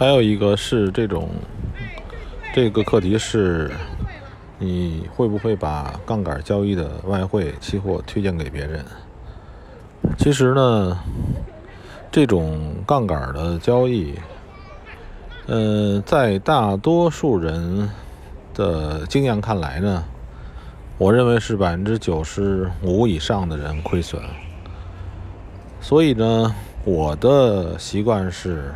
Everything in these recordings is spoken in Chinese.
还有一个是这种，这个课题是，你会不会把杠杆交易的外汇期货推荐给别人？其实呢，这种杠杆的交易，呃，在大多数人的经验看来呢，我认为是百分之九十五以上的人亏损。所以呢，我的习惯是。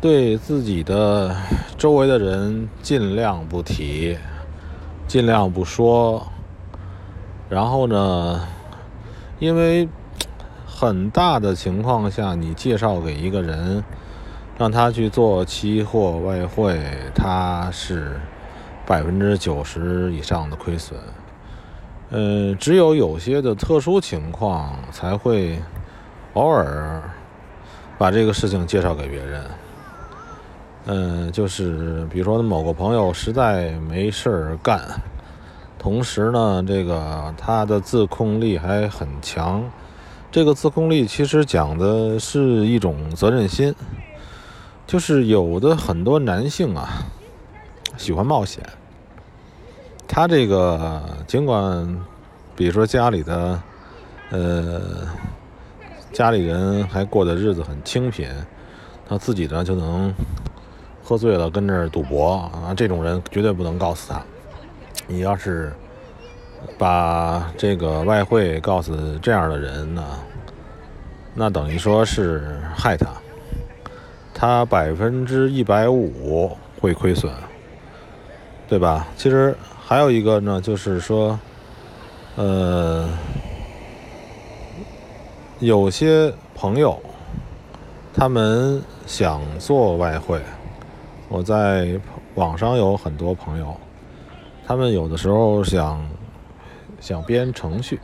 对自己的周围的人尽量不提，尽量不说。然后呢，因为很大的情况下，你介绍给一个人，让他去做期货外汇，他是百分之九十以上的亏损。嗯，只有有些的特殊情况才会偶尔把这个事情介绍给别人。嗯，就是比如说某个朋友实在没事儿干，同时呢，这个他的自控力还很强。这个自控力其实讲的是一种责任心，就是有的很多男性啊喜欢冒险，他这个尽管比如说家里的呃家里人还过的日子很清贫，他自己呢就能。喝醉了跟这儿赌博啊！这种人绝对不能告诉他。你要是把这个外汇告诉这样的人呢，那等于说是害他。他百分之一百五会亏损，对吧？其实还有一个呢，就是说，呃，有些朋友他们想做外汇。我在网上有很多朋友，他们有的时候想想编程序，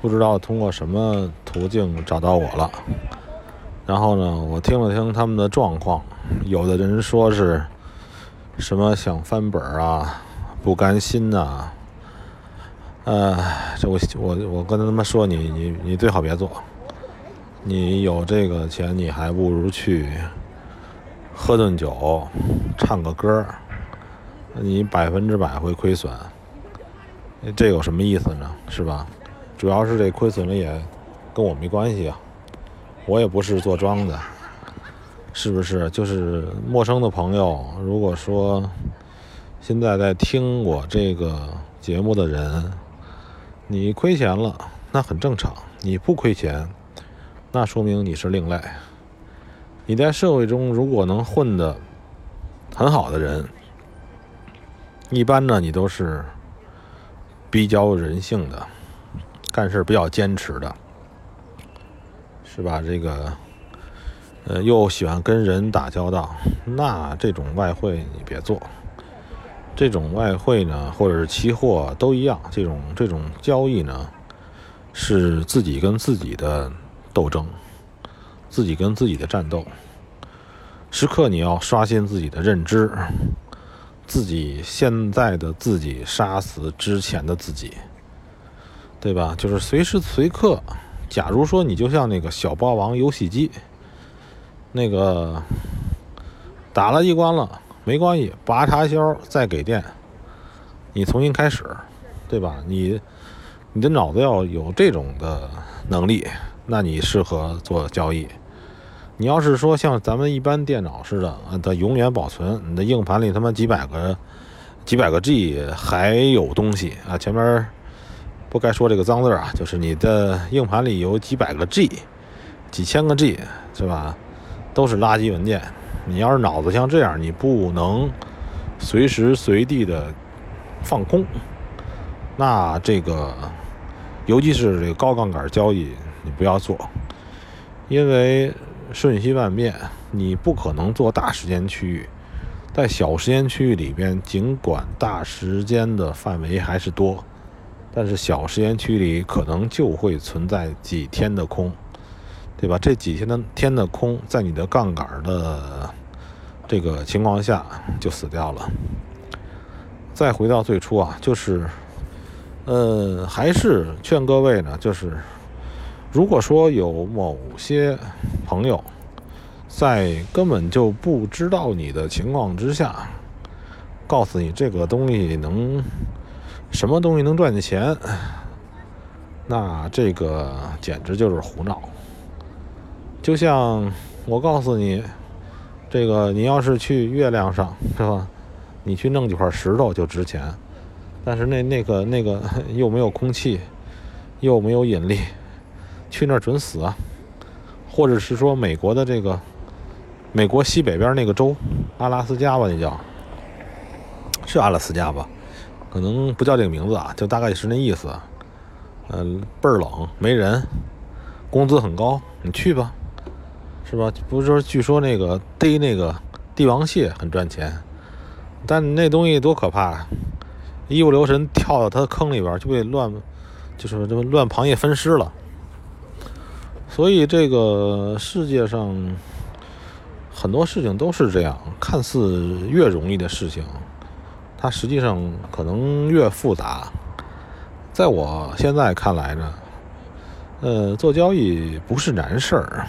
不知道通过什么途径找到我了。然后呢，我听了听他们的状况，有的人说是什么想翻本啊，不甘心呐。呃，这我我我跟他们说，你你你最好别做，你有这个钱，你还不如去。喝顿酒，唱个歌，你百分之百会亏损，这有什么意思呢？是吧？主要是这亏损了也跟我没关系啊，我也不是做庄的，是不是？就是陌生的朋友，如果说现在在听我这个节目的人，你亏钱了，那很正常；你不亏钱，那说明你是另类。你在社会中如果能混得很好的人，一般呢，你都是比较人性的，干事比较坚持的，是吧？这个，呃，又喜欢跟人打交道，那这种外汇你别做。这种外汇呢，或者是期货都一样，这种这种交易呢，是自己跟自己的斗争。自己跟自己的战斗，时刻你要刷新自己的认知，自己现在的自己杀死之前的自己，对吧？就是随时随刻，假如说你就像那个小霸王游戏机，那个打了一关了没关系，拔插销再给电，你重新开始，对吧？你你的脑子要有这种的能力，那你适合做交易。你要是说像咱们一般电脑似的，它永远保存，你的硬盘里他妈几百个、几百个 G 还有东西啊。前面不该说这个脏字啊，就是你的硬盘里有几百个 G、几千个 G 是吧？都是垃圾文件。你要是脑子像这样，你不能随时随地的放空，那这个尤其是这个高杠杆交易，你不要做，因为。瞬息万变，你不可能做大时间区域，在小时间区域里边，尽管大时间的范围还是多，但是小时间区里可能就会存在几天的空，对吧？这几天的天的空，在你的杠杆的这个情况下就死掉了。再回到最初啊，就是，呃，还是劝各位呢，就是。如果说有某些朋友，在根本就不知道你的情况之下，告诉你这个东西能什么东西能赚钱，那这个简直就是胡闹。就像我告诉你，这个你要是去月亮上，是吧？你去弄几块石头就值钱，但是那那个那个又没有空气，又没有引力，去那儿准死啊！或者是说美国的这个美国西北边那个州，阿拉斯加吧，那叫是阿拉斯加吧？可能不叫这个名字啊，就大概是那意思。嗯，倍儿冷，没人，工资很高，你去吧，是吧？不是说据说那个逮那个帝王蟹很赚钱。但那东西多可怕啊！一不留神跳到它的坑里边，就被乱，就是这么乱螃蟹分尸了。所以这个世界上很多事情都是这样，看似越容易的事情，它实际上可能越复杂。在我现在看来呢，呃，做交易不是难事儿，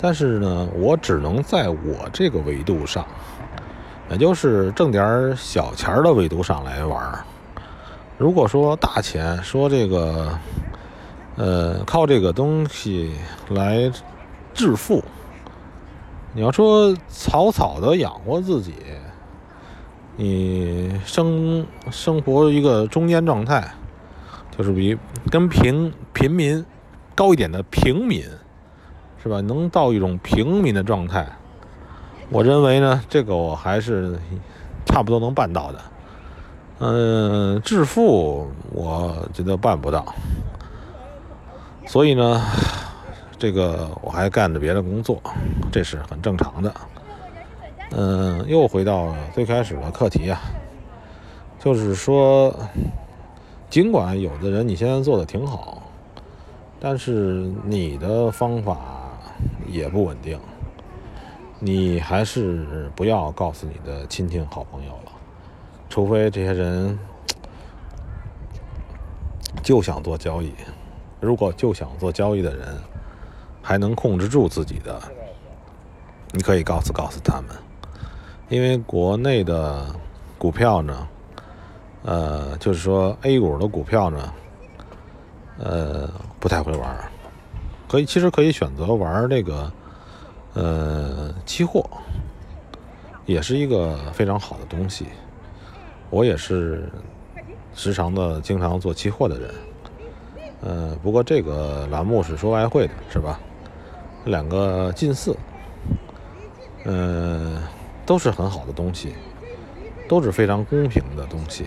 但是呢，我只能在我这个维度上。也就是挣点小钱儿的维度上来玩如果说大钱，说这个，呃，靠这个东西来致富，你要说草草的养活自己，你生生活一个中间状态，就是比跟平平民高一点的平民，是吧？能到一种平民的状态。我认为呢，这个我还是差不多能办到的。嗯，致富我觉得办不到，所以呢，这个我还干着别的工作，这是很正常的。嗯，又回到最开始的课题啊，就是说，尽管有的人你现在做的挺好，但是你的方法也不稳定。你还是不要告诉你的亲戚好朋友了，除非这些人就想做交易。如果就想做交易的人还能控制住自己的，你可以告诉告诉他们，因为国内的股票呢，呃，就是说 A 股的股票呢，呃，不太会玩，可以其实可以选择玩这个。呃，期货也是一个非常好的东西。我也是时常的、经常做期货的人。呃，不过这个栏目是说外汇的，是吧？两个近似，呃，都是很好的东西，都是非常公平的东西。